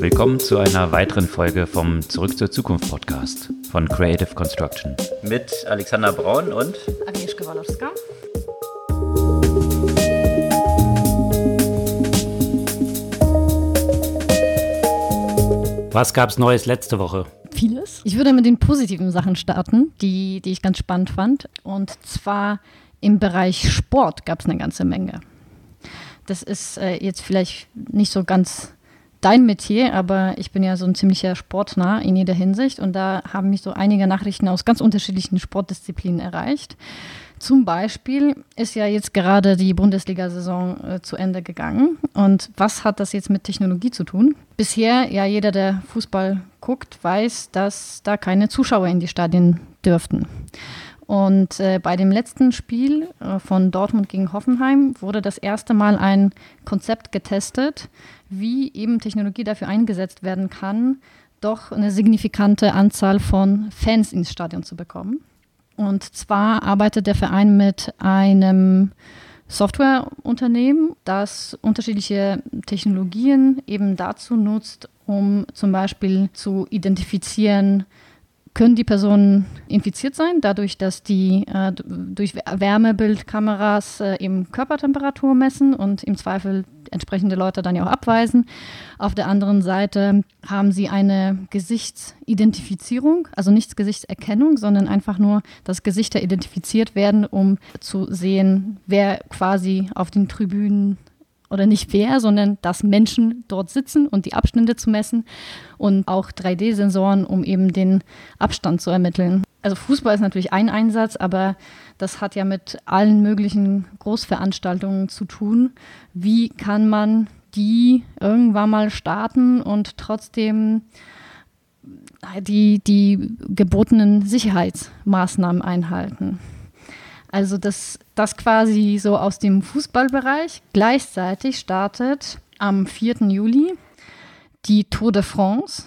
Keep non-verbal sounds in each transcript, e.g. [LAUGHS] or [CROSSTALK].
Willkommen zu einer weiteren Folge vom Zurück zur Zukunft Podcast von Creative Construction. Mit Alexander Braun und Agnieszka Walowska. Was gab's Neues letzte Woche? Vieles. Ich würde mit den positiven Sachen starten, die, die ich ganz spannend fand. Und zwar im Bereich Sport gab es eine ganze Menge. Das ist äh, jetzt vielleicht nicht so ganz dein Metier, aber ich bin ja so ein ziemlicher Sportnah in jeder Hinsicht und da haben mich so einige Nachrichten aus ganz unterschiedlichen Sportdisziplinen erreicht. Zum Beispiel ist ja jetzt gerade die Bundesliga-Saison äh, zu Ende gegangen. Und was hat das jetzt mit Technologie zu tun? Bisher, ja, jeder, der Fußball guckt, weiß, dass da keine Zuschauer in die Stadien dürften. Und äh, bei dem letzten Spiel äh, von Dortmund gegen Hoffenheim wurde das erste Mal ein Konzept getestet, wie eben Technologie dafür eingesetzt werden kann, doch eine signifikante Anzahl von Fans ins Stadion zu bekommen. Und zwar arbeitet der Verein mit einem Softwareunternehmen, das unterschiedliche Technologien eben dazu nutzt, um zum Beispiel zu identifizieren, können die Personen infiziert sein, dadurch, dass die äh, durch Wärmebildkameras äh, eben Körpertemperatur messen und im Zweifel entsprechende Leute dann ja auch abweisen. Auf der anderen Seite haben sie eine Gesichtsidentifizierung, also nicht Gesichtserkennung, sondern einfach nur, dass Gesichter identifiziert werden, um zu sehen, wer quasi auf den Tribünen oder nicht wer, sondern dass Menschen dort sitzen und die Abstände zu messen und auch 3D-Sensoren, um eben den Abstand zu ermitteln. Also Fußball ist natürlich ein Einsatz, aber das hat ja mit allen möglichen Großveranstaltungen zu tun. Wie kann man die irgendwann mal starten und trotzdem die, die gebotenen Sicherheitsmaßnahmen einhalten? Also das, das quasi so aus dem Fußballbereich. Gleichzeitig startet am 4. Juli die Tour de France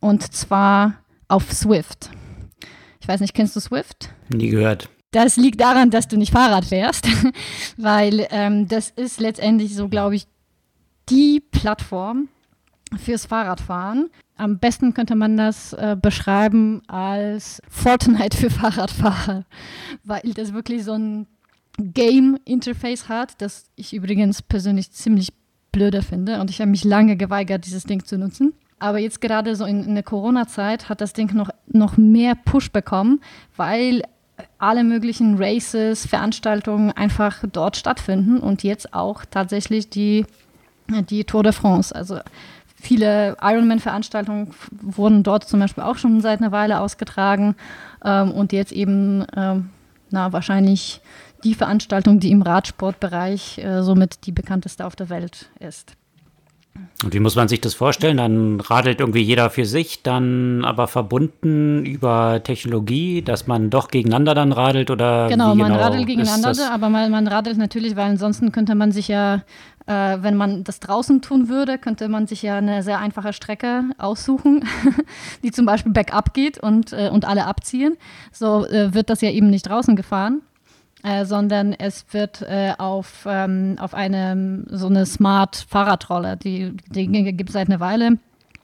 und zwar auf Swift. Ich weiß nicht, kennst du Swift? Nie gehört. Das liegt daran, dass du nicht Fahrrad fährst, [LAUGHS] weil ähm, das ist letztendlich so, glaube ich, die Plattform fürs Fahrradfahren. Am besten könnte man das äh, beschreiben als Fortnite für Fahrradfahrer, [LAUGHS] weil das wirklich so ein Game-Interface hat, das ich übrigens persönlich ziemlich blöder finde. Und ich habe mich lange geweigert, dieses Ding zu nutzen. Aber jetzt gerade so in, in der Corona-Zeit hat das Ding noch, noch mehr Push bekommen, weil alle möglichen Races, Veranstaltungen einfach dort stattfinden und jetzt auch tatsächlich die, die Tour de France. Also Viele Ironman-Veranstaltungen wurden dort zum Beispiel auch schon seit einer Weile ausgetragen ähm, und jetzt eben ähm, na, wahrscheinlich die Veranstaltung, die im Radsportbereich äh, somit die bekannteste auf der Welt ist. Und wie muss man sich das vorstellen? Dann radelt irgendwie jeder für sich, dann aber verbunden über Technologie, dass man doch gegeneinander dann radelt oder Genau, man genau radelt gegeneinander, aber man, man, radelt natürlich, weil ansonsten könnte man sich ja, äh, wenn man das draußen tun würde, könnte man sich ja eine sehr einfache Strecke aussuchen, [LAUGHS] die zum Beispiel bergab geht und, äh, und alle abziehen. So äh, wird das ja eben nicht draußen gefahren. Äh, sondern es wird äh, auf, ähm, auf eine so eine Smart Fahrradrolle, die, die gibt es seit einer Weile.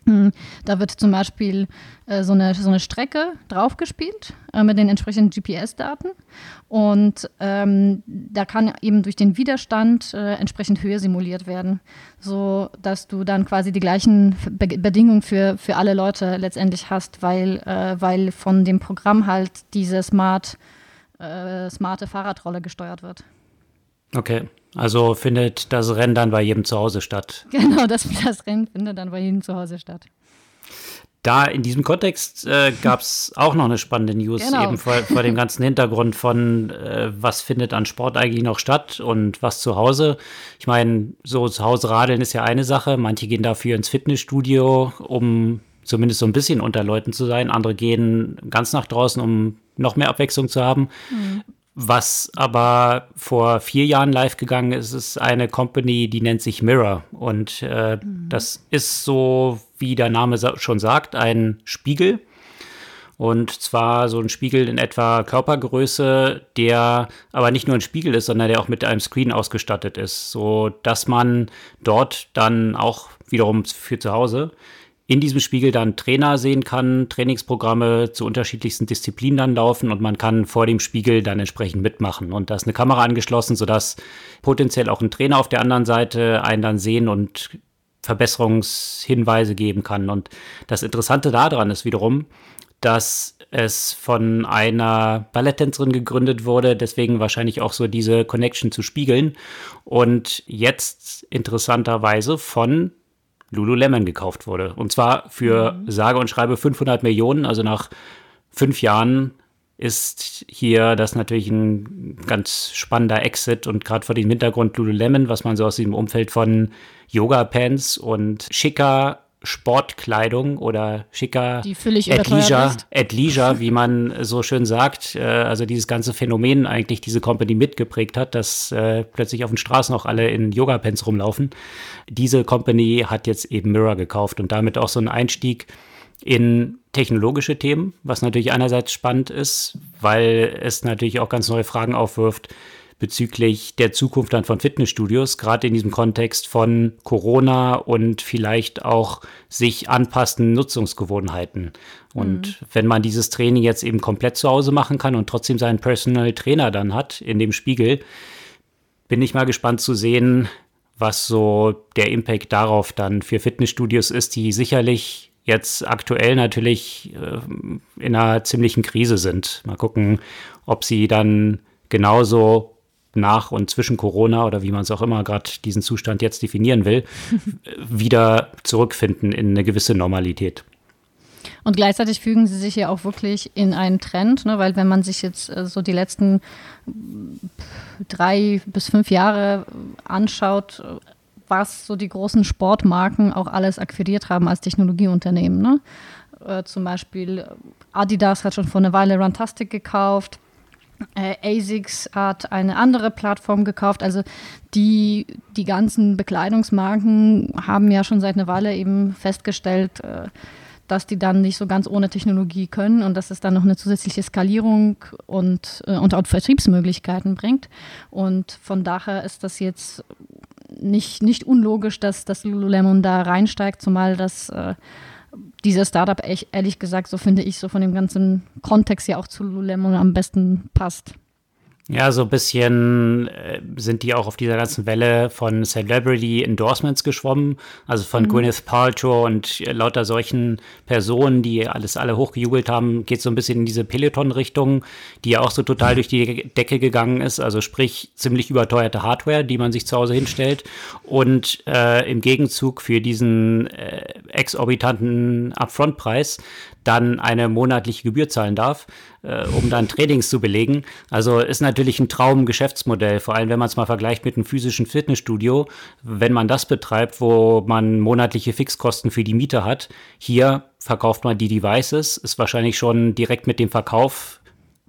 Hm, da wird zum Beispiel äh, so, eine, so eine Strecke draufgespielt äh, mit den entsprechenden GPS-Daten. Und ähm, da kann eben durch den Widerstand äh, entsprechend Höhe simuliert werden, so dass du dann quasi die gleichen Be Bedingungen für, für alle Leute letztendlich hast, weil, äh, weil von dem Programm halt diese Smart äh, smarte Fahrradrolle gesteuert wird. Okay, also findet das Rennen dann bei jedem zu Hause statt? [LAUGHS] Genau, das, das Rennen findet dann bei jedem zu Hause statt. Da in diesem Kontext äh, gab es auch noch eine spannende News, genau. eben vor, vor, dem ganzen Hintergrund von, äh, was findet an Sport eigentlich noch statt und was zu Hause. Ich meine, so zu Hause radeln ist ja eine Sache. Manche gehen dafür ins Fitnessstudio, um zumindest so ein bisschen unter Leuten zu sein. Andere gehen ganz nach draußen, um noch mehr Abwechslung zu haben. Mhm. Was aber vor vier Jahren live gegangen ist, ist eine Company, die nennt sich Mirror. Und äh, mhm. das ist so, wie der Name schon sagt, ein Spiegel. Und zwar so ein Spiegel in etwa Körpergröße, der aber nicht nur ein Spiegel ist, sondern der auch mit einem Screen ausgestattet ist, so dass man dort dann auch wiederum für zu Hause in diesem Spiegel dann Trainer sehen kann, Trainingsprogramme zu unterschiedlichsten Disziplinen dann laufen und man kann vor dem Spiegel dann entsprechend mitmachen. Und da ist eine Kamera angeschlossen, sodass potenziell auch ein Trainer auf der anderen Seite einen dann sehen und Verbesserungshinweise geben kann. Und das Interessante daran ist wiederum, dass es von einer Balletttänzerin gegründet wurde, deswegen wahrscheinlich auch so diese Connection zu spiegeln. Und jetzt interessanterweise von Lululemon gekauft wurde. Und zwar für mhm. sage und schreibe 500 Millionen. Also nach fünf Jahren ist hier das natürlich ein ganz spannender Exit und gerade vor dem Hintergrund Lululemon, was man so aus dem Umfeld von Yoga-Pants und schicker Sportkleidung oder schicker Die völlig at leisure, at leisure, wie man so schön sagt. Äh, also dieses ganze Phänomen eigentlich diese Company mitgeprägt hat, dass äh, plötzlich auf den Straßen auch alle in Yoga-Pants rumlaufen. Diese Company hat jetzt eben Mirror gekauft und damit auch so einen Einstieg in technologische Themen, was natürlich einerseits spannend ist, weil es natürlich auch ganz neue Fragen aufwirft, bezüglich der Zukunft dann von Fitnessstudios, gerade in diesem Kontext von Corona und vielleicht auch sich anpassenden Nutzungsgewohnheiten. Und mhm. wenn man dieses Training jetzt eben komplett zu Hause machen kann und trotzdem seinen Personal Trainer dann hat in dem Spiegel, bin ich mal gespannt zu sehen, was so der Impact darauf dann für Fitnessstudios ist, die sicherlich jetzt aktuell natürlich äh, in einer ziemlichen Krise sind. Mal gucken, ob sie dann genauso nach und zwischen Corona oder wie man es auch immer gerade diesen Zustand jetzt definieren will, [LAUGHS] wieder zurückfinden in eine gewisse Normalität. Und gleichzeitig fügen sie sich ja auch wirklich in einen Trend, ne? weil wenn man sich jetzt äh, so die letzten drei bis fünf Jahre anschaut, was so die großen Sportmarken auch alles akquiriert haben als Technologieunternehmen. Ne? Äh, zum Beispiel Adidas hat schon vor einer Weile Runtastic gekauft. Äh, ASICS hat eine andere Plattform gekauft. Also die, die ganzen Bekleidungsmarken haben ja schon seit einer Weile eben festgestellt, äh, dass die dann nicht so ganz ohne Technologie können und dass es dann noch eine zusätzliche Skalierung und, äh, und auch Vertriebsmöglichkeiten bringt. Und von daher ist das jetzt nicht, nicht unlogisch, dass das Lululemon da reinsteigt, zumal das äh, dieser Startup, ehrlich gesagt, so finde ich, so von dem ganzen Kontext ja auch zu Lululemon am besten passt. Ja, so ein bisschen äh, sind die auch auf dieser ganzen Welle von Celebrity Endorsements geschwommen, also von mhm. Gwyneth Paltrow und äh, lauter solchen Personen, die alles alle hochgejubelt haben, geht so ein bisschen in diese Peloton-Richtung, die ja auch so total durch die Decke gegangen ist, also sprich ziemlich überteuerte Hardware, die man sich zu Hause hinstellt. Und äh, im Gegenzug für diesen äh, exorbitanten Upfront-Preis dann eine monatliche Gebühr zahlen darf, äh, um dann Trainings zu belegen. Also ist natürlich ein Traum-Geschäftsmodell, vor allem wenn man es mal vergleicht mit einem physischen Fitnessstudio. Wenn man das betreibt, wo man monatliche Fixkosten für die Miete hat, hier verkauft man die Devices, ist wahrscheinlich schon direkt mit dem Verkauf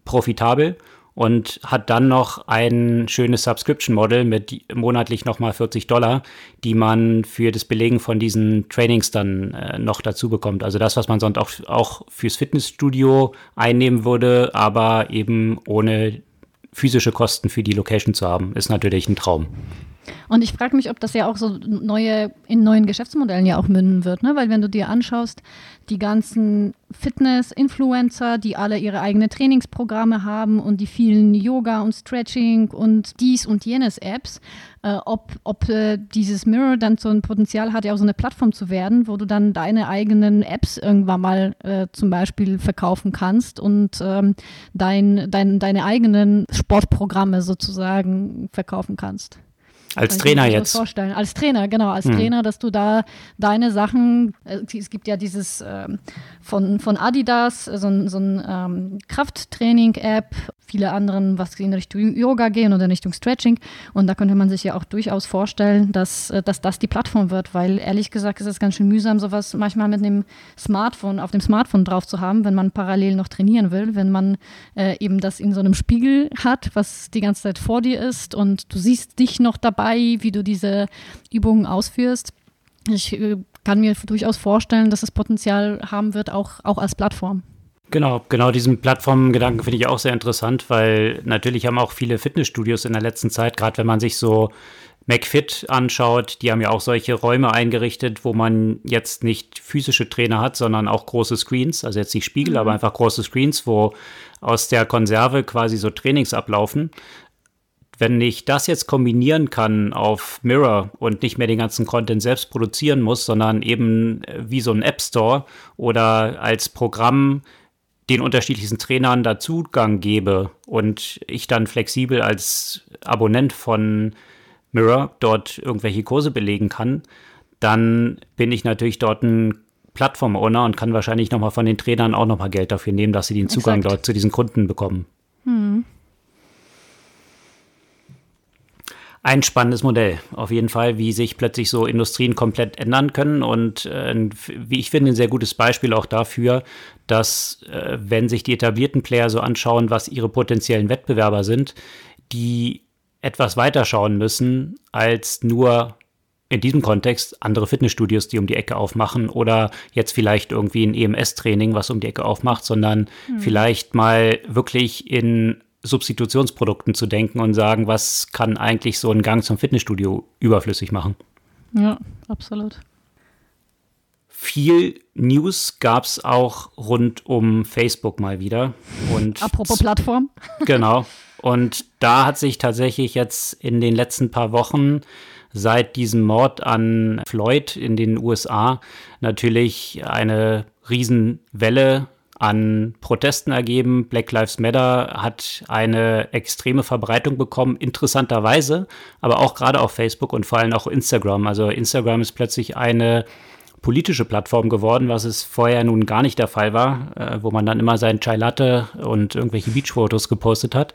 profitabel und hat dann noch ein schönes Subscription-Model mit monatlich nochmal 40 Dollar, die man für das Belegen von diesen Trainings dann äh, noch dazu bekommt. Also das, was man sonst auch, auch fürs Fitnessstudio einnehmen würde, aber eben ohne physische Kosten für die Location zu haben, ist natürlich ein Traum. Und ich frage mich, ob das ja auch so neue, in neuen Geschäftsmodellen ja auch münden wird, ne? Weil wenn du dir anschaust, die ganzen Fitness-Influencer, die alle ihre eigenen Trainingsprogramme haben und die vielen Yoga und Stretching und dies und jenes Apps, äh, ob, ob äh, dieses Mirror dann so ein Potenzial hat, ja auch so eine Plattform zu werden, wo du dann deine eigenen Apps irgendwann mal äh, zum Beispiel verkaufen kannst und ähm, dein, dein, deine eigenen Sportprogramme sozusagen verkaufen kannst. Als Trainer jetzt. Vorstellen. Als Trainer, genau, als hm. Trainer, dass du da deine Sachen, äh, es gibt ja dieses äh, von, von Adidas, so ein, so ein ähm, Krafttraining-App, viele anderen, was in Richtung Yoga gehen oder in Richtung Stretching. Und da könnte man sich ja auch durchaus vorstellen, dass, äh, dass das die Plattform wird, weil ehrlich gesagt ist es ganz schön mühsam, sowas manchmal mit dem Smartphone, auf dem Smartphone drauf zu haben, wenn man parallel noch trainieren will, wenn man äh, eben das in so einem Spiegel hat, was die ganze Zeit vor dir ist und du siehst dich noch dabei dabei, wie du diese Übungen ausführst. Ich äh, kann mir durchaus vorstellen, dass es Potenzial haben wird, auch, auch als Plattform. Genau, genau diesen Plattformgedanken finde ich auch sehr interessant, weil natürlich haben auch viele Fitnessstudios in der letzten Zeit, gerade wenn man sich so McFit anschaut, die haben ja auch solche Räume eingerichtet, wo man jetzt nicht physische Trainer hat, sondern auch große Screens, also jetzt nicht Spiegel, mhm. aber einfach große Screens, wo aus der Konserve quasi so Trainings ablaufen. Wenn ich das jetzt kombinieren kann auf Mirror und nicht mehr den ganzen Content selbst produzieren muss, sondern eben wie so ein App Store oder als Programm den unterschiedlichsten Trainern da Zugang gebe und ich dann flexibel als Abonnent von Mirror dort irgendwelche Kurse belegen kann, dann bin ich natürlich dort ein Plattform-Owner und kann wahrscheinlich nochmal von den Trainern auch nochmal Geld dafür nehmen, dass sie den Zugang Exakt. dort zu diesen Kunden bekommen. Hm. Ein spannendes Modell, auf jeden Fall, wie sich plötzlich so Industrien komplett ändern können und äh, wie ich finde, ein sehr gutes Beispiel auch dafür, dass äh, wenn sich die etablierten Player so anschauen, was ihre potenziellen Wettbewerber sind, die etwas weiter schauen müssen als nur in diesem Kontext andere Fitnessstudios, die um die Ecke aufmachen oder jetzt vielleicht irgendwie ein EMS-Training, was um die Ecke aufmacht, sondern hm. vielleicht mal wirklich in Substitutionsprodukten zu denken und sagen, was kann eigentlich so ein Gang zum Fitnessstudio überflüssig machen. Ja, absolut. Viel News gab es auch rund um Facebook mal wieder. Und Apropos Plattform. [LAUGHS] Genau. Und da hat sich tatsächlich jetzt in den letzten paar Wochen seit diesem Mord an Floyd in den USA natürlich eine Riesenwelle an Protesten ergeben. Black Lives Matter hat eine extreme Verbreitung bekommen, interessanterweise, aber auch gerade auf Facebook und vor allem auch Instagram. Also Instagram ist plötzlich eine politische Plattform geworden, was es vorher nun gar nicht der Fall war, äh, wo man dann immer sein Chai Latte und irgendwelche Beachfotos gepostet hat,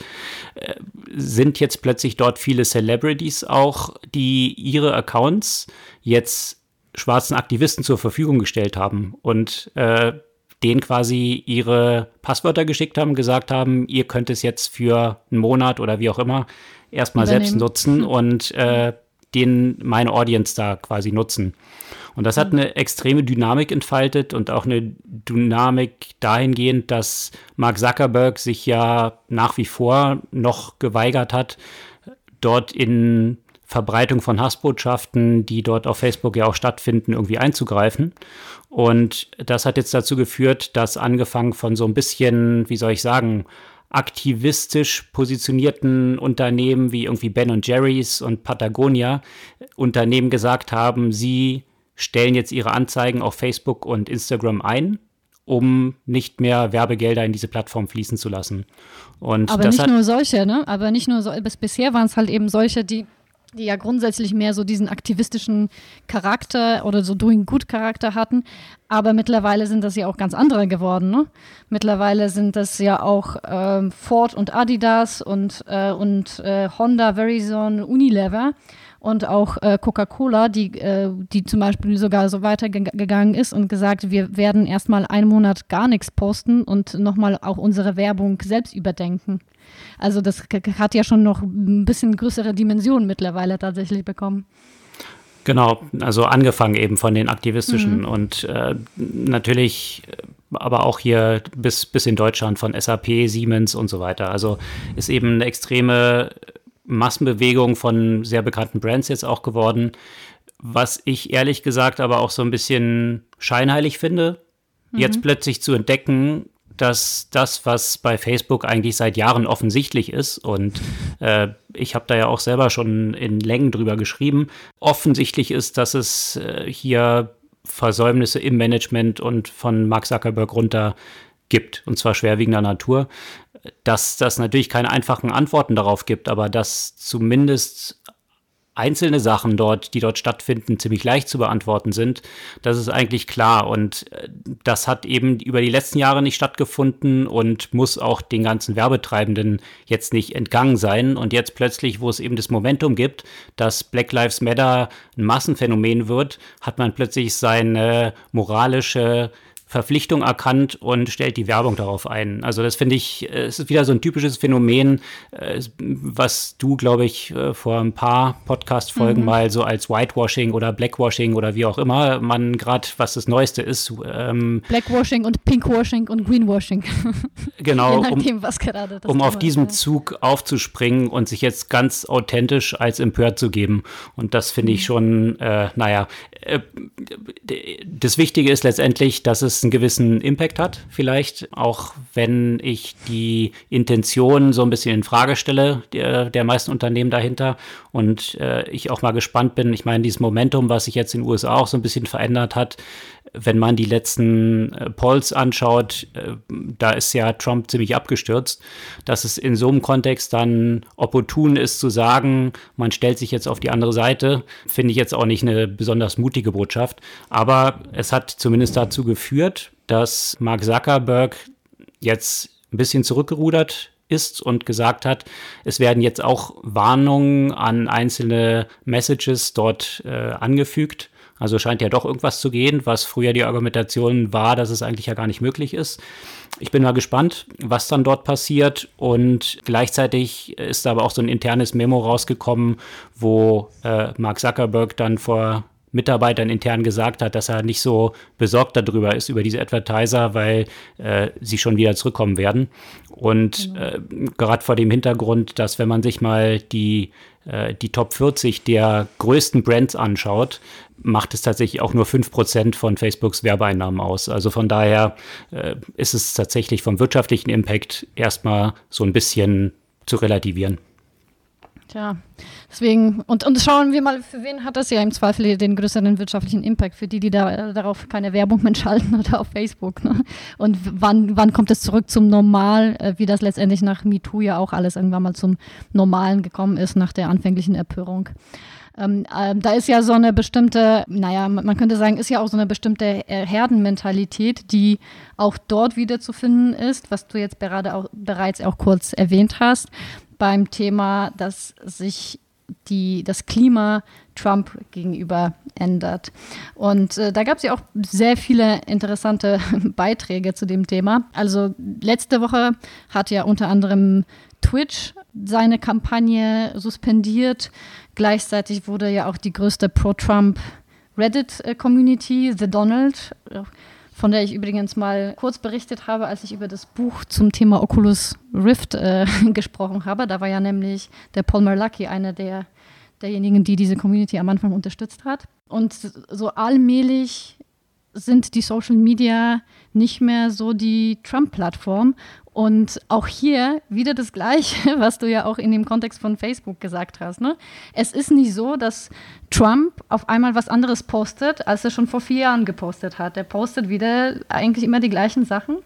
äh, sind jetzt plötzlich dort viele Celebrities auch, die ihre Accounts jetzt schwarzen Aktivisten zur Verfügung gestellt haben und äh, denen quasi ihre Passwörter geschickt haben, gesagt haben, ihr könnt es jetzt für einen Monat oder wie auch immer erstmal selbst nutzen und äh, den meine Audience da quasi nutzen. Und das hat eine extreme Dynamik entfaltet und auch eine Dynamik dahingehend, dass Mark Zuckerberg sich ja nach wie vor noch geweigert hat, dort in Verbreitung von Hassbotschaften, die dort auf Facebook ja auch stattfinden, irgendwie einzugreifen. Und das hat jetzt dazu geführt, dass angefangen von so ein bisschen, wie soll ich sagen, aktivistisch positionierten Unternehmen wie irgendwie Ben Jerry's und Patagonia Unternehmen gesagt haben, sie stellen jetzt ihre Anzeigen auf Facebook und Instagram ein, um nicht mehr Werbegelder in diese Plattform fließen zu lassen. Und Aber nicht nur solche, ne? Aber nicht nur so, bis bisher waren es halt eben solche, die die ja grundsätzlich mehr so diesen aktivistischen Charakter oder so Doing Good Charakter hatten. Aber mittlerweile sind das ja auch ganz andere geworden. Ne? Mittlerweile sind das ja auch ähm, Ford und Adidas und, äh, und äh, Honda, Verizon, Unilever und auch äh, Coca-Cola, die, äh, die zum Beispiel sogar so weitergegangen ist und gesagt, wir werden erstmal einen Monat gar nichts posten und nochmal auch unsere Werbung selbst überdenken. Also das hat ja schon noch ein bisschen größere Dimensionen mittlerweile tatsächlich bekommen. Genau, also angefangen eben von den aktivistischen mhm. und äh, natürlich aber auch hier bis, bis in Deutschland von SAP, Siemens und so weiter. Also ist eben eine extreme Massenbewegung von sehr bekannten Brands jetzt auch geworden, was ich ehrlich gesagt aber auch so ein bisschen scheinheilig finde, mhm. jetzt plötzlich zu entdecken, dass das, was bei Facebook eigentlich seit Jahren offensichtlich ist, und äh, ich habe da ja auch selber schon in Längen drüber geschrieben, offensichtlich ist, dass es äh, hier Versäumnisse im Management und von Mark Zuckerberg runter gibt, und zwar schwerwiegender Natur. Dass das natürlich keine einfachen Antworten darauf gibt, aber dass zumindest einzelne Sachen dort, die dort stattfinden, ziemlich leicht zu beantworten sind, das ist eigentlich klar. Und äh, das hat eben über die letzten Jahre nicht stattgefunden und muss auch den ganzen Werbetreibenden jetzt nicht entgangen sein. Und jetzt plötzlich, wo es eben das Momentum gibt, dass Black Lives Matter ein Massenphänomen wird, hat man plötzlich seine moralische Verpflichtung erkannt und stellt die Werbung darauf ein. Also das finde ich, es ist wieder so ein typisches Phänomen, äh, was du, glaube ich, äh, vor ein paar Podcast-Folgen mhm. mal so als Whitewashing oder Blackwashing oder wie auch immer man gerade, was das Neueste ist. Ähm, Blackwashing und Pinkwashing und Greenwashing. [LAUGHS] Genau, nachdem, um, um auf diesem ist, Zug aufzuspringen und sich jetzt ganz authentisch als empört zu geben. Und das finde ich mhm. schon, äh, naja, äh, das Wichtige ist letztendlich, dass es einen gewissen Impact hat, vielleicht, auch wenn ich die Intention so ein bisschen in Frage stelle, der, der meisten Unternehmen dahinter. Und äh, ich auch mal gespannt bin. Ich meine, dieses Momentum, was sich jetzt in den USA auch so ein bisschen verändert hat, wenn man die letzten äh, Polls anschaut, äh, da ist ja Trump ziemlich abgestürzt, dass es in so einem Kontext dann opportun ist zu sagen, man stellt sich jetzt auf die andere Seite, finde ich jetzt auch nicht eine besonders mutige Botschaft. Aber es hat zumindest dazu geführt, dass Mark Zuckerberg jetzt ein bisschen zurückgerudert ist und gesagt hat, es werden jetzt auch Warnungen an einzelne Messages dort äh, angefügt also scheint ja doch irgendwas zu gehen, was früher die Argumentation war, dass es eigentlich ja gar nicht möglich ist. Ich bin mal gespannt, was dann dort passiert. Und gleichzeitig ist da aber auch so ein internes Memo rausgekommen, wo äh, Mark Zuckerberg dann vor Mitarbeitern intern gesagt hat, dass er nicht so besorgt darüber ist, über diese Advertiser, weil äh, sie schon wieder zurückkommen werden. Und genau. äh, gerade vor dem Hintergrund, dass wenn man sich mal die, die Top 40 der größten Brands anschaut, macht es tatsächlich auch nur 5% von Facebooks Werbeeinnahmen aus. Also von daher äh, ist es tatsächlich vom wirtschaftlichen Impact erstmal so ein bisschen zu relativieren. Tja, deswegen, und, und schauen wir mal, für wen hat das ja im Zweifel den größeren wirtschaftlichen Impact? Für die, die da, darauf keine Werbung mehr schalten [LAUGHS] oder auf Facebook. Ne? Und wann, wann kommt es zurück zum Normal, äh, wie das letztendlich nach MeToo ja auch alles irgendwann mal zum Normalen gekommen ist, nach der anfänglichen Empörung? Ähm, äh, da ist ja so eine bestimmte, naja, man könnte sagen, ist ja auch so eine bestimmte äh, Herdenmentalität, die auch dort wiederzufinden ist, was du jetzt gerade auch bereits auch kurz erwähnt hast beim Thema, dass sich die, das Klima Trump gegenüber ändert. Und äh, da gab es ja auch sehr viele interessante [LAUGHS] Beiträge zu dem Thema. Also letzte Woche hat ja unter anderem Twitch seine Kampagne suspendiert. Gleichzeitig wurde ja auch die größte Pro-Trump Reddit-Community, The Donald, von der ich übrigens mal kurz berichtet habe, als ich über das Buch zum Thema Oculus Rift äh, [LAUGHS] gesprochen habe. Da war ja nämlich der Paul Merlucky einer der, derjenigen, die diese Community am Anfang unterstützt hat. Und so allmählich sind die Social Media nicht mehr so die Trump-Plattform. Und auch hier wieder das Gleiche, [LAUGHS] was du ja auch in dem Kontext von Facebook gesagt hast. Ne? Es ist nicht so, dass Trump auf einmal was anderes postet, als er schon vor vier Jahren gepostet hat. Er postet wieder eigentlich immer die gleichen Sachen.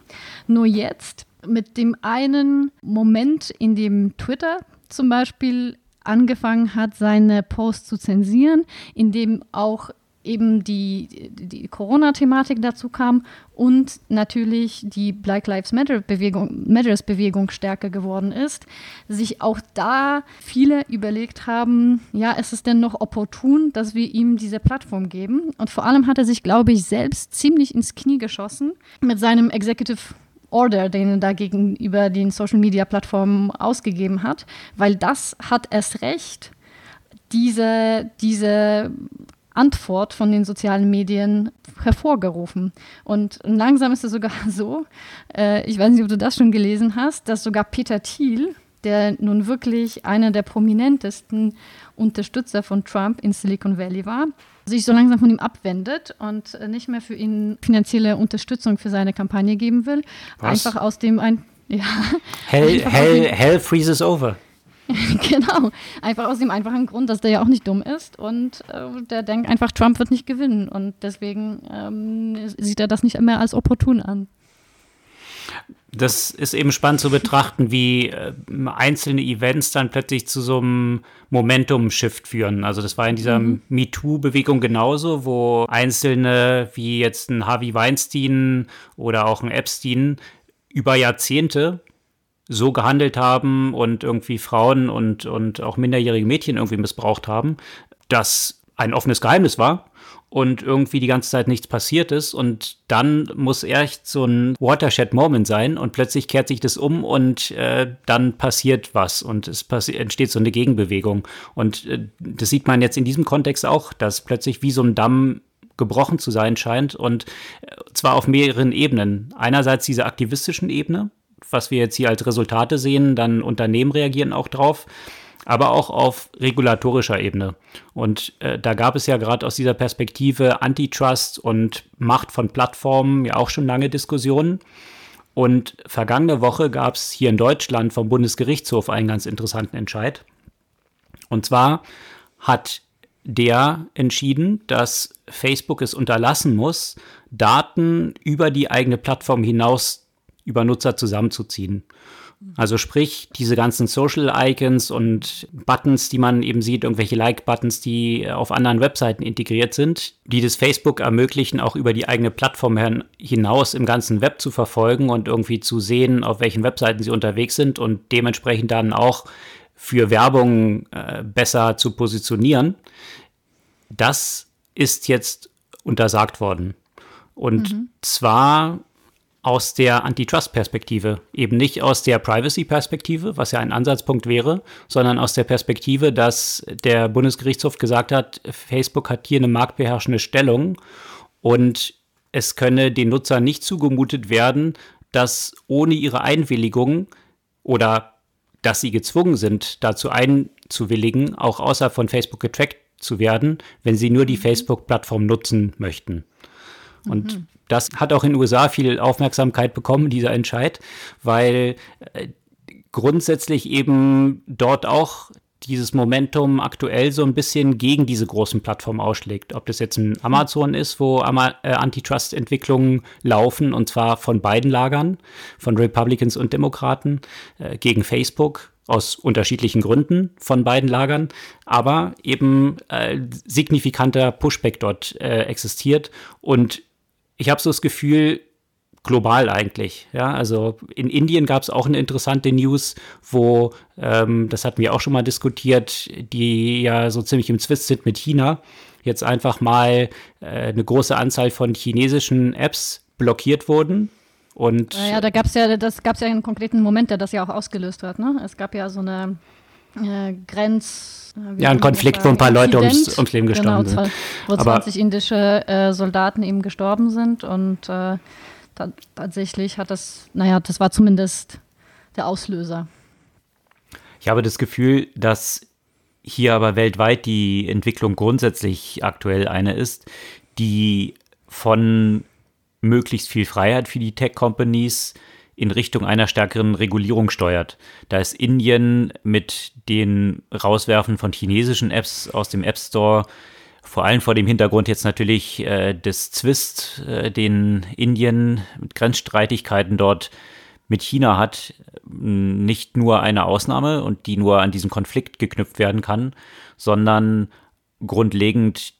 Nur jetzt mit dem einen Moment, in dem Twitter zum Beispiel angefangen hat, seine Posts zu zensieren, in dem auch eben die, die Corona-Thematik dazu kam und natürlich die Black Lives Matter-Bewegung, Matters-Bewegung stärker geworden ist, sich auch da viele überlegt haben, ja, ist es denn noch opportun, dass wir ihm diese Plattform geben? Und vor allem hat er sich, glaube ich, selbst ziemlich ins Knie geschossen mit seinem Executive Order, den er da gegenüber den Social-Media-Plattformen ausgegeben hat, weil das hat erst recht diese, diese Antwort von den sozialen Medien hervorgerufen. Und langsam ist es sogar [LAUGHS] so, äh, ich weiß nicht, ob du das schon gelesen hast, dass sogar Peter Thiel, der nun wirklich einer der prominentesten Unterstützer von Trump in Silicon Valley war, sich so langsam von ihm abwendet und nicht mehr für ihn finanzielle Unterstützung für seine Kampagne geben will. Was? Einfach aus dem ein [LAUGHS] ja, Hell, hell, hell freezes over. [LAUGHS] genau. Einfach aus dem einfachen Grund, dass der ja auch nicht dumm ist und äh, der denkt einfach, Trump wird nicht gewinnen. Und deswegen ähm, sieht er das nicht mehr als opportun an. Das ist eben spannend zu betrachten, wie äh, einzelne Events dann plötzlich zu so einem Momentum-Shift führen. Also das war in dieser mhm. MeToo-Bewegung genauso, wo einzelne wie jetzt ein Harvey Weinstein oder auch ein Epstein über Jahrzehnte so gehandelt haben und irgendwie Frauen und, und auch minderjährige Mädchen irgendwie missbraucht haben, dass ein offenes Geheimnis war und irgendwie die ganze Zeit nichts passiert ist und dann muss echt so ein Watershed-Moment sein und plötzlich kehrt sich das um und äh, dann passiert was und es passi entsteht so eine Gegenbewegung und äh, das sieht man jetzt in diesem Kontext auch, dass plötzlich wie so ein Damm gebrochen zu sein scheint und äh, zwar auf mehreren Ebenen. Einerseits diese aktivistischen Ebene, was wir jetzt hier als Resultate sehen, dann Unternehmen reagieren auch drauf aber auch auf regulatorischer Ebene. Und äh, da gab es ja gerade aus dieser Perspektive Antitrust und Macht von Plattformen ja auch schon lange Diskussionen. Und vergangene Woche gab es hier in Deutschland vom Bundesgerichtshof einen ganz interessanten Entscheid. Und zwar hat der entschieden, dass Facebook es unterlassen muss, Daten über die eigene Plattform hinaus über Nutzer zusammenzuziehen. Also sprich, diese ganzen Social Icons und Buttons, die man eben sieht, irgendwelche Like-Buttons, die auf anderen Webseiten integriert sind, die das Facebook ermöglichen, auch über die eigene Plattform hinaus im ganzen Web zu verfolgen und irgendwie zu sehen, auf welchen Webseiten sie unterwegs sind und dementsprechend dann auch für Werbung äh, besser zu positionieren. Das ist jetzt untersagt worden. Und mhm. zwar aus der Antitrust-Perspektive, eben nicht aus der Privacy-Perspektive, was ja ein Ansatzpunkt wäre, sondern aus der Perspektive, dass der Bundesgerichtshof gesagt hat, Facebook hat hier eine marktbeherrschende Stellung und es könne den Nutzern nicht zugemutet werden, dass ohne ihre Einwilligung oder dass sie gezwungen sind, dazu einzuwilligen, auch außerhalb von Facebook getrackt zu werden, wenn sie nur die mhm. Facebook-Plattform nutzen möchten. Und mhm. Das hat auch in den USA viel Aufmerksamkeit bekommen, dieser Entscheid, weil äh, grundsätzlich eben dort auch dieses Momentum aktuell so ein bisschen gegen diese großen Plattformen ausschlägt. Ob das jetzt ein Amazon ist, wo äh, Antitrust-Entwicklungen laufen, und zwar von beiden Lagern, von Republicans und Demokraten, äh, gegen Facebook aus unterschiedlichen Gründen von beiden Lagern, aber eben äh, signifikanter Pushback dort äh, existiert und ich habe so das Gefühl, global eigentlich. Ja, also in Indien gab es auch eine interessante News, wo, ähm, das hatten wir auch schon mal diskutiert, die ja so ziemlich im Zwist sind mit China, jetzt einfach mal äh, eine große Anzahl von chinesischen Apps blockiert wurden. Und ja, da gab es ja, ja einen konkreten Moment, der das ja auch ausgelöst hat. Ne? Es gab ja so eine äh, Grenz. Äh, ja, ein Konflikt, wo ein paar Leute ums, ums, Leben gestorben genau, sind. Wo 20 Aber indische äh, Soldaten eben gestorben sind und äh, ta tatsächlich hat das, naja, das war zumindest der Auslöser. Ich habe das Gefühl, dass hier aber weltweit die Entwicklung grundsätzlich aktuell eine ist, die von möglichst viel Freiheit für die Tech-Companies in Richtung einer stärkeren Regulierung steuert. Da ist Indien mit den Rauswerfen von chinesischen Apps aus dem App Store vor allem vor dem Hintergrund jetzt natürlich äh, des Zwist, äh, den Indien mit Grenzstreitigkeiten dort mit China hat, nicht nur eine Ausnahme und die nur an diesen Konflikt geknüpft werden kann, sondern grundlegend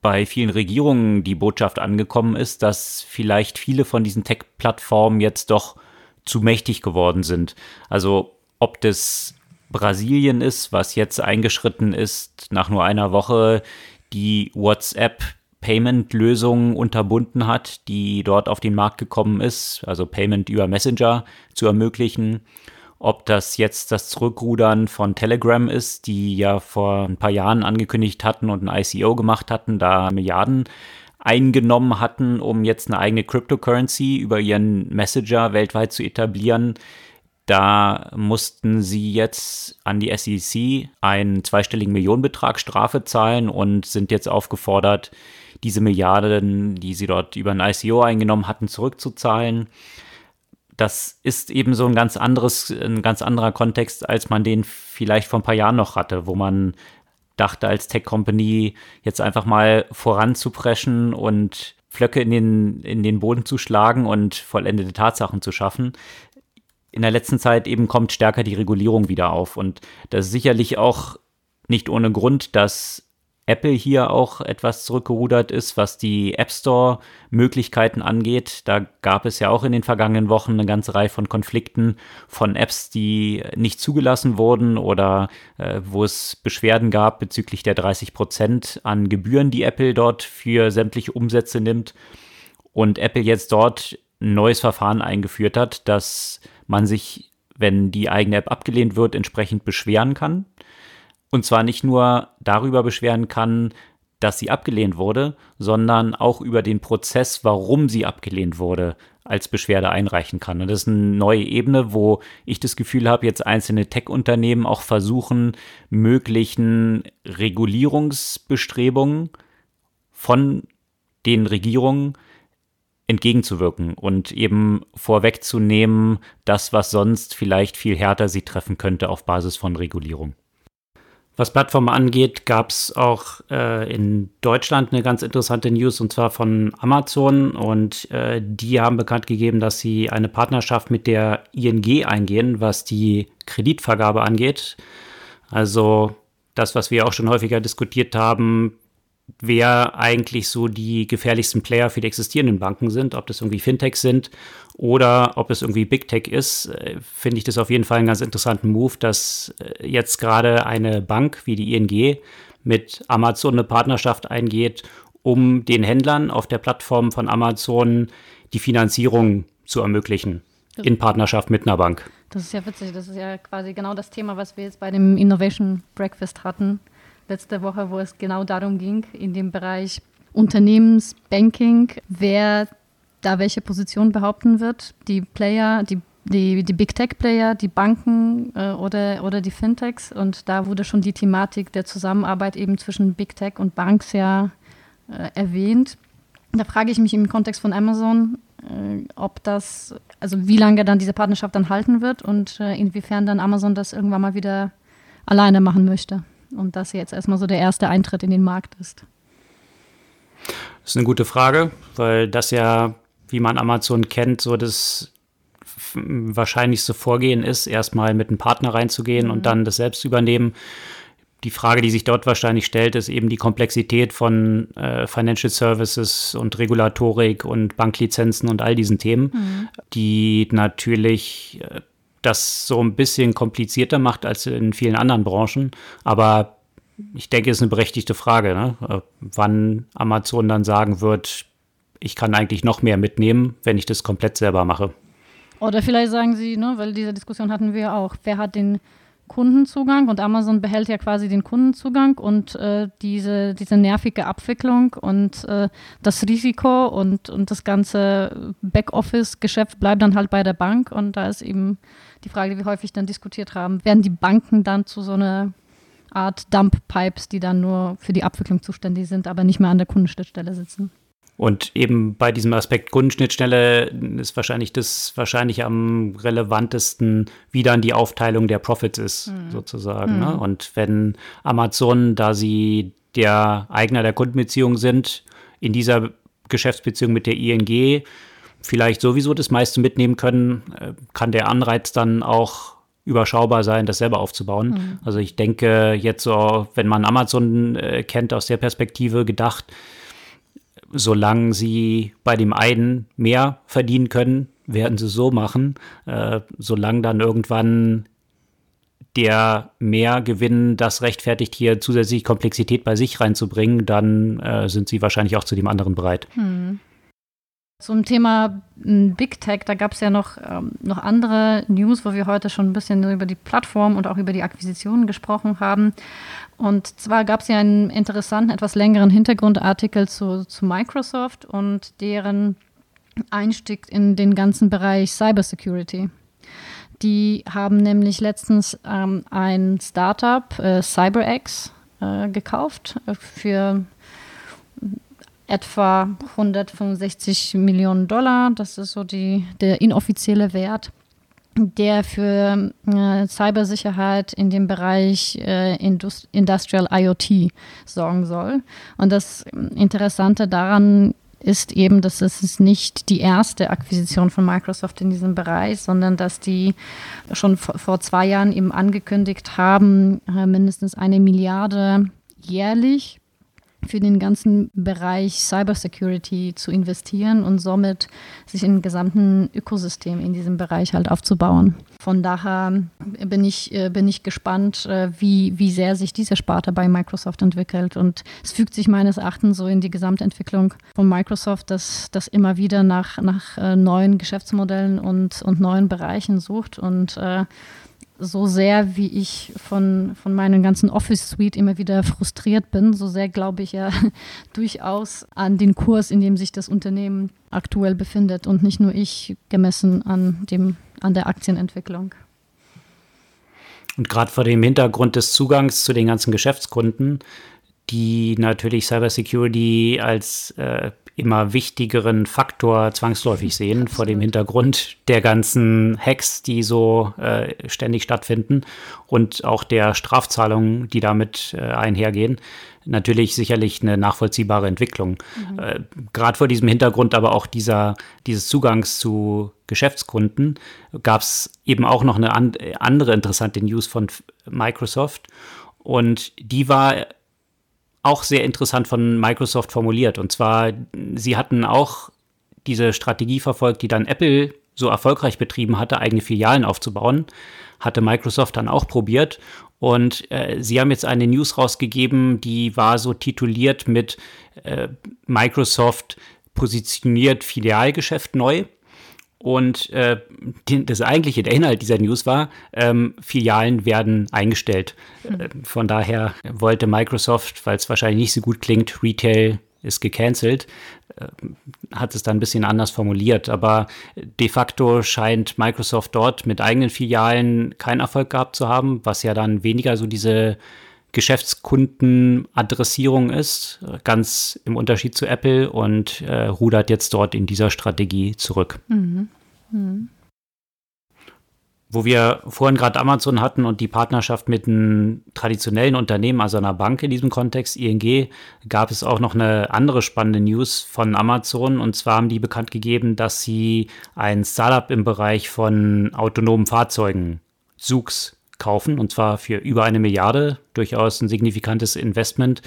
bei vielen Regierungen die Botschaft angekommen ist, dass vielleicht viele von diesen Tech-Plattformen jetzt doch zu mächtig geworden sind. Also ob das Brasilien ist, was jetzt eingeschritten ist, nach nur einer Woche die WhatsApp Payment-Lösung unterbunden hat, die dort auf den Markt gekommen ist, also Payment über Messenger zu ermöglichen. Ob das jetzt das Zurückrudern von Telegram ist, die ja vor ein paar Jahren angekündigt hatten und ein ICO gemacht hatten, da Milliarden eingenommen hatten, um jetzt eine eigene Cryptocurrency über ihren Messenger weltweit zu etablieren. Da mussten sie jetzt an die SEC einen zweistelligen Millionenbetrag Strafe zahlen und sind jetzt aufgefordert, diese Milliarden, die sie dort über ein ICO eingenommen hatten, zurückzuzahlen. Das ist eben so ein ganz anderes, ein ganz anderer Kontext, als man den vielleicht vor ein paar Jahren noch hatte, wo man dachte als Tech-Company jetzt einfach mal voranzupreschen und Flöcke in den, in den Boden zu schlagen und vollendete Tatsachen zu schaffen. In der letzten Zeit eben kommt stärker die Regulierung wieder auf. Und das ist sicherlich auch nicht ohne Grund, dass Apple hier auch etwas zurückgerudert ist, was die App Store-Möglichkeiten angeht. Da gab es ja auch in den vergangenen Wochen eine ganze Reihe von Konflikten von Apps, die nicht zugelassen wurden oder äh, wo es Beschwerden gab bezüglich der 30 Prozent an Gebühren, die Apple dort für sämtliche Umsätze nimmt. Und Apple jetzt dort ein neues Verfahren eingeführt hat, dass man sich, wenn die eigene App abgelehnt wird, entsprechend beschweren kann und zwar nicht nur darüber beschweren kann, dass sie abgelehnt wurde, sondern auch über den Prozess, warum sie abgelehnt wurde, als Beschwerde einreichen kann. Und das ist eine neue Ebene, wo ich das Gefühl habe, jetzt einzelne Tech-Unternehmen auch versuchen, möglichen Regulierungsbestrebungen von den Regierungen entgegenzuwirken und eben vorwegzunehmen, das, was sonst vielleicht viel härter sie treffen könnte auf Basis von Regulierung. Was Plattformen angeht, gab es auch äh, in Deutschland eine ganz interessante News und zwar von Amazon und äh, die haben bekannt gegeben, dass sie eine Partnerschaft mit der ING eingehen, was die Kreditvergabe angeht. Also das, was wir auch schon häufiger diskutiert haben, wer eigentlich so die gefährlichsten Player für die existierenden Banken sind, ob das irgendwie Fintechs sind oder ob es irgendwie Big Tech ist, äh, finde ich das auf jeden Fall einen ganz interessanten Move, dass äh, jetzt gerade eine Bank wie die ING mit Amazon eine Partnerschaft eingeht, um den Händlern auf der Plattform von Amazon die Finanzierung zu ermöglichen in Partnerschaft mit einer Bank. Das ist ja witzig, das ist ja quasi genau das Thema, was wir jetzt bei dem Innovation Breakfast hatten letzte Woche, wo es genau darum ging, in dem Bereich Unternehmensbanking, wer da welche Position behaupten wird. Die Player, die die, die Big Tech Player, die Banken äh, oder, oder die Fintechs. Und da wurde schon die Thematik der Zusammenarbeit eben zwischen Big Tech und Banks ja äh, erwähnt. Da frage ich mich im Kontext von Amazon, äh, ob das, also wie lange dann diese Partnerschaft dann halten wird und äh, inwiefern dann Amazon das irgendwann mal wieder alleine machen möchte und das jetzt erstmal so der erste Eintritt in den Markt ist? Das ist eine gute Frage, weil das ja, wie man Amazon kennt, so das wahrscheinlichste Vorgehen ist, erstmal mit einem Partner reinzugehen mhm. und dann das selbst übernehmen. Die Frage, die sich dort wahrscheinlich stellt, ist eben die Komplexität von äh, Financial Services und Regulatorik und Banklizenzen und all diesen Themen, mhm. die natürlich äh, das so ein bisschen komplizierter macht als in vielen anderen Branchen. Aber ich denke, es ist eine berechtigte Frage, ne? Äh, wann Amazon dann sagen wird, ich kann eigentlich noch mehr mitnehmen, wenn ich das komplett selber mache. Oder vielleicht sagen sie, ne, weil diese Diskussion hatten wir auch, wer hat den Kundenzugang und Amazon behält ja quasi den Kundenzugang und äh, diese, diese nervige Abwicklung und äh, das Risiko und, und das ganze Backoffice-Geschäft bleibt dann halt bei der Bank und da ist eben die Frage, die wir häufig dann diskutiert haben, werden die Banken dann zu so einer Art Dump-Pipes, die dann nur für die Abwicklung zuständig sind, aber nicht mehr an der Kundenschnittstelle sitzen? Und eben bei diesem Aspekt Kundenschnittstelle ist wahrscheinlich das wahrscheinlich am relevantesten, wie dann die Aufteilung der Profits ist, mhm. sozusagen. Ne? Mhm. Ne? Und wenn Amazon, da sie der Eigner der Kundenbeziehung sind, in dieser Geschäftsbeziehung mit der ING vielleicht sowieso das meiste mitnehmen können, äh, kann der Anreiz dann auch überschaubar sein, das selber aufzubauen. Mhm. Also ich denke jetzt so, wenn man Amazon äh, kennt aus der Perspektive gedacht, solange sie bei dem einen mehr verdienen können, werden sie so machen. Äh, solange dann irgendwann der mehr Gewinn das rechtfertigt, hier zusätzlich Komplexität bei sich reinzubringen, dann äh, sind sie wahrscheinlich auch zu dem anderen bereit. Mhm. Zum Thema hm, Big Tech, da gab es ja noch, ähm, noch andere News, wo wir heute schon ein bisschen über die Plattform und auch über die Akquisitionen gesprochen haben. Und zwar gab es ja einen interessanten, etwas längeren Hintergrundartikel zu, zu Microsoft und deren Einstieg in den ganzen Bereich Cybersecurity. Die haben nämlich letztens ähm, ein Startup, äh, CyberX, äh, gekauft für etwa 165 Millionen Dollar. Das ist so die, der inoffizielle Wert, der für äh, Cybersicherheit in dem Bereich äh, Indust Industrial IoT sorgen soll. Und das Interessante daran ist eben, dass es nicht die erste Akquisition von Microsoft in diesem Bereich, sondern dass die schon vor zwei Jahren eben angekündigt haben, äh, mindestens eine Milliarde jährlich für den ganzen Bereich Cybersecurity zu investieren und somit sich in gesamten Ökosystem in diesem Bereich halt aufzubauen. Von daher bin ich, äh, bin ich gespannt, äh, wie, wie sehr sich diese Sparte bei Microsoft entwickelt. Und es fügt sich meines Erachtens so in die Gesamtentwicklung von Microsoft, dass das immer wieder nach, nach äh, neuen Geschäftsmodellen und, und neuen Bereichen sucht und äh, so sehr, wie ich von, von meiner ganzen Office-Suite immer wieder frustriert bin, so sehr glaube ich ja [LAUGHS] durchaus an den Kurs, in dem sich das Unternehmen aktuell befindet und nicht nur ich gemessen an, dem, an der Aktienentwicklung. Und gerade vor dem Hintergrund des Zugangs zu den ganzen Geschäftskunden, die natürlich Cybersecurity als äh, immer wichtigeren Faktor zwangsläufig [LAUGHS] sehen vor dem Hintergrund der ganzen Hacks, die so äh, ständig stattfinden und auch der Strafzahlungen, die damit äh, einhergehen. Natürlich sicherlich eine nachvollziehbare Entwicklung. Mhm. Äh, Gerade vor diesem Hintergrund aber auch dieser, dieses Zugangs zu Geschäftskunden gab es eben auch noch eine an, andere interessante News von Microsoft. Und die war auch sehr interessant von Microsoft formuliert. Und zwar, sie hatten auch diese Strategie verfolgt, die dann Apple so erfolgreich betrieben hatte, eigene Filialen aufzubauen, hatte Microsoft dann auch probiert. Und äh, sie haben jetzt eine News rausgegeben, die war so tituliert mit äh, Microsoft positioniert Filialgeschäft neu. Und äh, das eigentliche, der Inhalt dieser News war, ähm, Filialen werden eingestellt. Hm. Äh, von daher wollte Microsoft, weil es wahrscheinlich nicht so gut klingt, Retail ist gecancelt, äh, hat es dann ein bisschen anders formuliert. Aber de facto scheint Microsoft dort mit eigenen Filialen keinen Erfolg gehabt zu haben, was ja dann weniger so diese Geschäftskundenadressierung ist, ganz im Unterschied zu Apple und äh, rudert jetzt dort in dieser Strategie zurück. Mhm. Mhm. Wo wir vorhin gerade Amazon hatten und die Partnerschaft mit einem traditionellen Unternehmen, also einer Bank in diesem Kontext, ING, gab es auch noch eine andere spannende News von Amazon. Und zwar haben die bekannt gegeben, dass sie ein Startup im Bereich von autonomen Fahrzeugen, SUX, kaufen und zwar für über eine Milliarde, durchaus ein signifikantes Investment,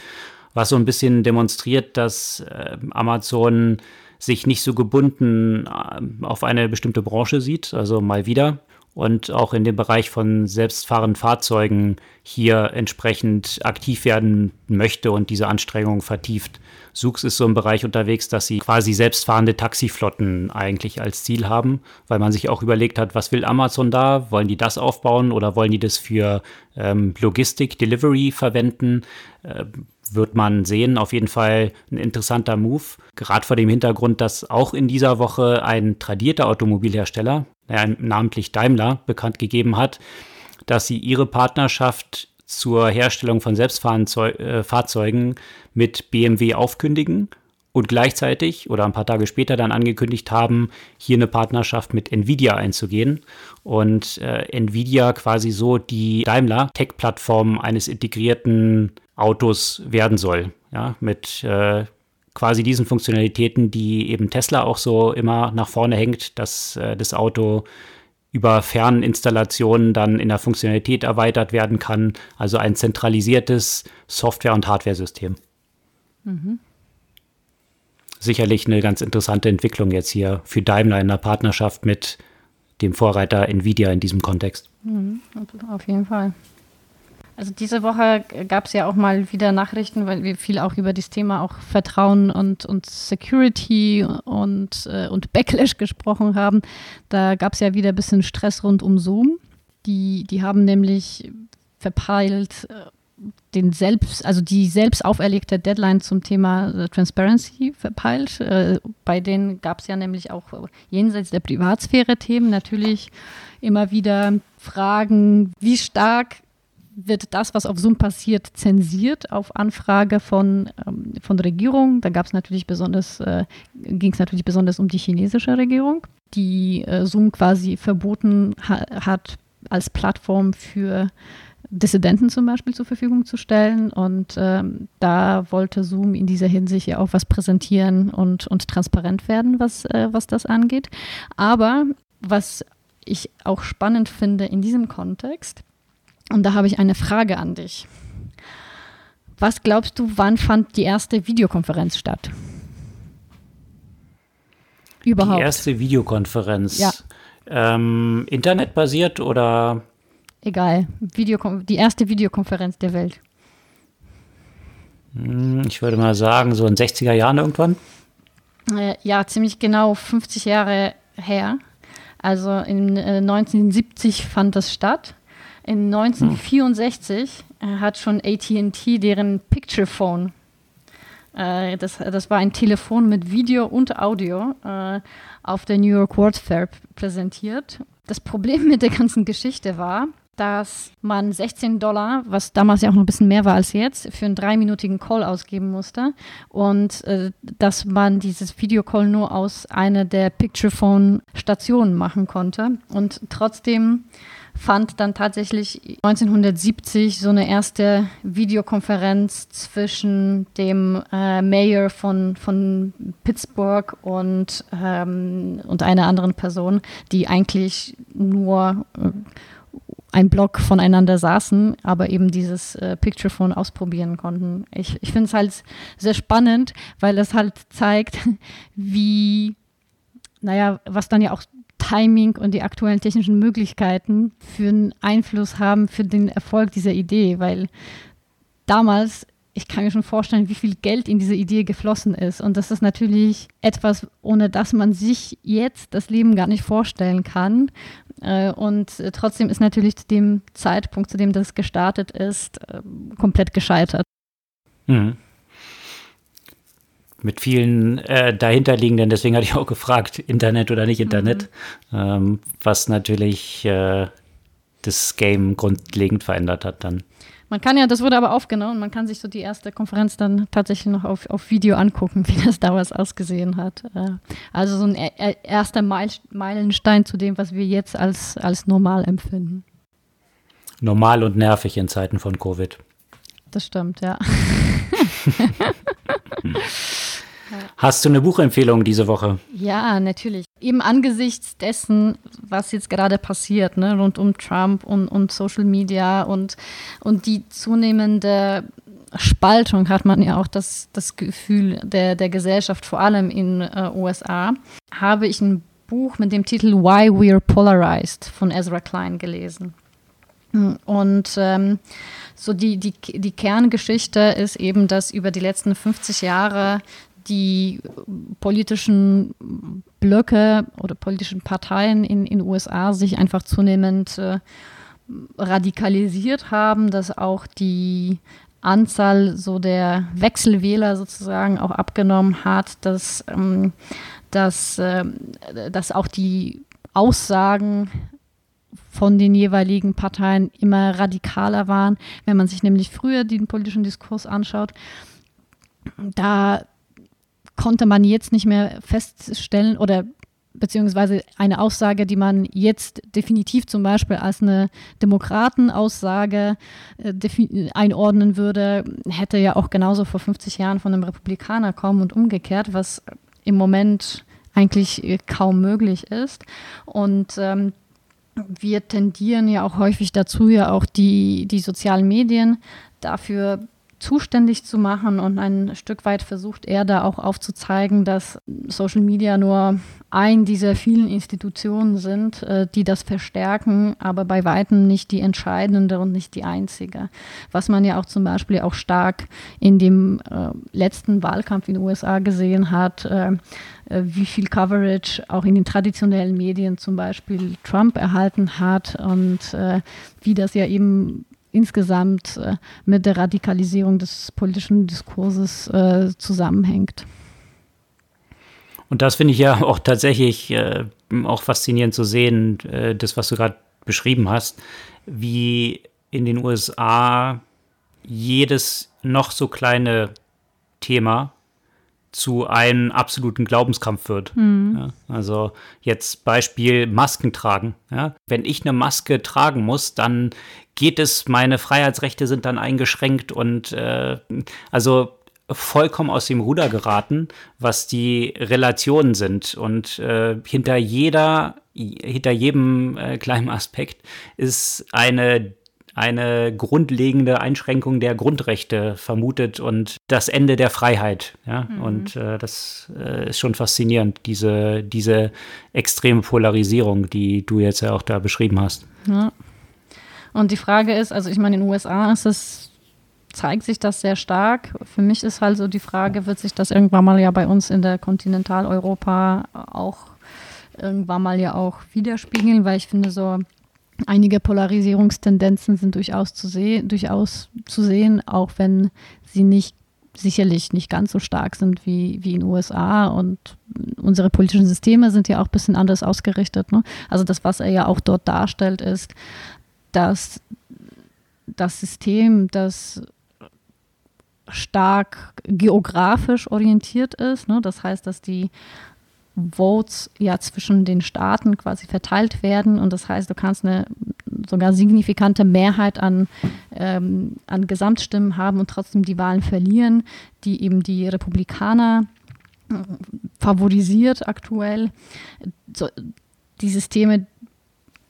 was so ein bisschen demonstriert, dass äh, Amazon sich nicht so gebunden äh, auf eine bestimmte Branche sieht, also mal wieder und auch in dem Bereich von selbstfahrenden Fahrzeugen hier entsprechend aktiv werden möchte und diese Anstrengungen vertieft. Sux ist so im Bereich unterwegs, dass sie quasi selbstfahrende Taxiflotten eigentlich als Ziel haben, weil man sich auch überlegt hat, was will Amazon da? Wollen die das aufbauen oder wollen die das für ähm, Logistik, Delivery verwenden? Äh, wird man sehen. Auf jeden Fall ein interessanter Move. Gerade vor dem Hintergrund, dass auch in dieser Woche ein tradierter Automobilhersteller, namentlich Daimler, bekannt gegeben hat, dass sie ihre Partnerschaft zur Herstellung von Selbstfahrzeugen äh, mit BMW aufkündigen und gleichzeitig oder ein paar Tage später dann angekündigt haben, hier eine Partnerschaft mit Nvidia einzugehen und äh, Nvidia quasi so die Daimler Tech-Plattform eines integrierten Autos werden soll. Ja, mit äh, quasi diesen Funktionalitäten, die eben Tesla auch so immer nach vorne hängt, dass äh, das Auto über Ferninstallationen dann in der Funktionalität erweitert werden kann. Also ein zentralisiertes Software- und Hardware-System. Mhm. Sicherlich eine ganz interessante Entwicklung jetzt hier für Daimler in der Partnerschaft mit dem Vorreiter Nvidia in diesem Kontext. Mhm, auf jeden Fall. Also diese Woche gab es ja auch mal wieder Nachrichten, weil wir viel auch über das Thema auch Vertrauen und, und Security und, äh, und Backlash gesprochen haben. Da gab es ja wieder ein bisschen Stress rund um Zoom. Die, die haben nämlich verpeilt, äh, den selbst, also die selbst auferlegte Deadline zum Thema äh, Transparency verpeilt. Bei denen gab es ja nämlich auch jenseits der Privatsphäre-Themen natürlich immer wieder Fragen, wie stark wird das, was auf Zoom passiert, zensiert auf Anfrage von, ähm, von Regierung. Da gab es natürlich besonders, äh, ging es natürlich besonders um die chinesische Regierung, die äh, Zoom quasi verboten ha hat, als Plattform für Dissidenten zum Beispiel zur Verfügung zu stellen. Und ähm, da wollte Zoom in dieser Hinsicht ja auch was präsentieren und, und transparent werden, was, äh, was das angeht. Aber was ich auch spannend finde in diesem Kontext, und da habe ich eine Frage an dich. Was glaubst du, wann fand die erste Videokonferenz statt? Überhaupt. Die erste Videokonferenz. Ja. Ähm, internetbasiert oder? Egal. Videokon die erste Videokonferenz der Welt. Hm, ich würde mal sagen, so in 60er Jahren irgendwann. Äh, ja, ziemlich genau 50 Jahre her. Also in äh, 1970 fand das statt. In 1964 hm. hat schon ATT deren Picture Phone äh, das, das war ein Telefon mit Video und Audio äh, auf der New York World Fair präsentiert. Das Problem mit der ganzen Geschichte war, dass man 16 Dollar, was damals ja auch noch ein bisschen mehr war als jetzt, für einen dreiminütigen Call ausgeben musste und äh, dass man dieses Videocall nur aus einer der Picturephone-Stationen machen konnte. Und trotzdem fand dann tatsächlich 1970 so eine erste Videokonferenz zwischen dem äh, Mayor von, von Pittsburgh und, ähm, und einer anderen Person, die eigentlich nur äh, ein Block voneinander saßen, aber eben dieses äh, Picturephone ausprobieren konnten. Ich, ich finde es halt sehr spannend, weil es halt zeigt, [LAUGHS] wie, naja, was dann ja auch Timing und die aktuellen technischen Möglichkeiten für einen Einfluss haben für den Erfolg dieser Idee, weil damals, ich kann mir schon vorstellen, wie viel Geld in diese Idee geflossen ist. Und das ist natürlich etwas, ohne das man sich jetzt das Leben gar nicht vorstellen kann. Äh, und trotzdem ist natürlich zu dem Zeitpunkt, zu dem das gestartet ist, äh, komplett gescheitert. Mhm mit vielen äh, dahinterliegenden, deswegen hatte ich auch gefragt, Internet oder nicht Internet, mhm. ähm, was natürlich äh, das Game grundlegend verändert hat dann. Man kann ja, das wurde aber aufgenommen, man kann sich so die erste Konferenz dann tatsächlich noch auf, auf Video angucken, [LAUGHS] wie das damals ausgesehen hat. Äh, also so ein erster Meilenstein zu dem, was wir jetzt als, als normal empfinden. Normal und nervig in Zeiten von Covid. Das stimmt, ja. [LAUGHS] [LAUGHS] Hast du eine Buchempfehlung diese Woche? Ja, natürlich. Eben angesichts dessen, was jetzt gerade passiert, ne, rund um Trump und, und Social Media und, und die zunehmende Spaltung hat man ja auch das, das Gefühl der, der Gesellschaft, vor allem in äh, USA, habe ich ein Buch mit dem Titel Why We're Polarized von Ezra Klein gelesen. Und ähm, so die, die, die Kerngeschichte ist eben, dass über die letzten 50 Jahre die politischen Blöcke oder politischen Parteien in den USA sich einfach zunehmend äh, radikalisiert haben, dass auch die Anzahl so der Wechselwähler sozusagen auch abgenommen hat, dass, ähm, dass, äh, dass auch die Aussagen von den jeweiligen Parteien immer radikaler waren. Wenn man sich nämlich früher den politischen Diskurs anschaut, da konnte man jetzt nicht mehr feststellen oder beziehungsweise eine Aussage, die man jetzt definitiv zum Beispiel als eine Demokratenaussage äh, einordnen würde, hätte ja auch genauso vor 50 Jahren von einem Republikaner kommen und umgekehrt, was im Moment eigentlich äh, kaum möglich ist. Und ähm, wir tendieren ja auch häufig dazu, ja auch die, die sozialen Medien dafür zuständig zu machen und ein Stück weit versucht er da auch aufzuzeigen, dass Social Media nur ein dieser vielen Institutionen sind, äh, die das verstärken, aber bei weitem nicht die entscheidende und nicht die einzige. Was man ja auch zum Beispiel auch stark in dem äh, letzten Wahlkampf in den USA gesehen hat, äh, wie viel Coverage auch in den traditionellen Medien zum Beispiel Trump erhalten hat und wie das ja eben insgesamt äh, mit der Radikalisierung des politischen Diskurses äh, zusammenhängt. Und das finde ich ja auch tatsächlich äh, auch faszinierend zu sehen, äh, das, was du gerade beschrieben hast, wie in den USA jedes noch so kleine Thema zu einem absoluten Glaubenskampf wird. Mhm. Ja, also jetzt Beispiel Masken tragen. Ja. Wenn ich eine Maske tragen muss, dann geht es, meine Freiheitsrechte sind dann eingeschränkt und äh, also vollkommen aus dem Ruder geraten, was die Relationen sind. Und äh, hinter jeder, hinter jedem äh, kleinen Aspekt ist eine eine grundlegende Einschränkung der Grundrechte vermutet und das Ende der Freiheit. Ja? Mhm. Und äh, das äh, ist schon faszinierend, diese, diese extreme Polarisierung, die du jetzt ja auch da beschrieben hast. Ja. Und die Frage ist, also ich meine, in den USA ist es, zeigt sich das sehr stark. Für mich ist halt so die Frage, wird sich das irgendwann mal ja bei uns in der Kontinentaleuropa auch irgendwann mal ja auch widerspiegeln, weil ich finde so, einige Polarisierungstendenzen sind durchaus zu, durchaus zu sehen, auch wenn sie nicht sicherlich nicht ganz so stark sind wie, wie in den USA und unsere politischen Systeme sind ja auch ein bisschen anders ausgerichtet. Ne? Also das, was er ja auch dort darstellt, ist, dass das System, das stark geografisch orientiert ist, ne? das heißt, dass die Votes ja zwischen den Staaten quasi verteilt werden. Und das heißt, du kannst eine sogar signifikante Mehrheit an, ähm, an Gesamtstimmen haben und trotzdem die Wahlen verlieren, die eben die Republikaner äh, favorisiert aktuell. So, die Systeme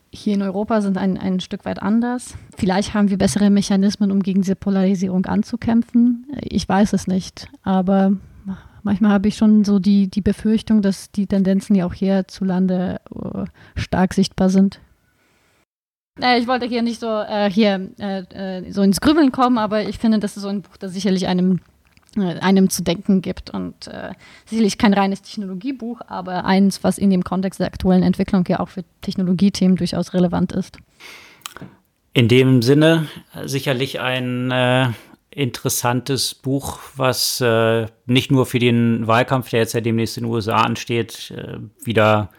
hier in Europa sind ein, ein Stück weit anders. Vielleicht haben wir bessere Mechanismen, um gegen diese Polarisierung anzukämpfen. Ich weiß es nicht. Aber manchmal habe ich schon so die, die Befürchtung, dass die Tendenzen ja auch hierzulande uh, stark sichtbar sind. Äh, ich wollte hier nicht so äh, hier äh, äh, so ins Grübeln kommen, aber ich finde, das ist so ein Buch, das sicherlich einem äh, einem zu denken gibt und äh, sicherlich kein reines Technologiebuch, aber eins, was in dem Kontext der aktuellen Entwicklung ja auch für Technologiethemen durchaus relevant ist. In dem Sinne sicherlich ein interessantes Buch, was äh, nicht nur für den Wahlkampf, der jetzt ja demnächst in den USA ansteht, äh, wieder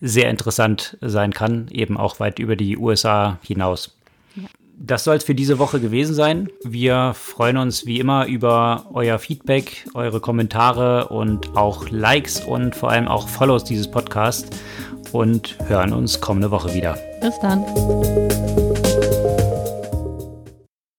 sehr interessant sein kann, eben auch weit über die USA hinaus. Ja. Das soll es für diese Woche gewesen sein. Wir freuen uns wie immer über euer Feedback, eure Kommentare und auch Likes und vor allem auch Follows dieses Podcasts und hören uns kommende Woche wieder. Bis dann.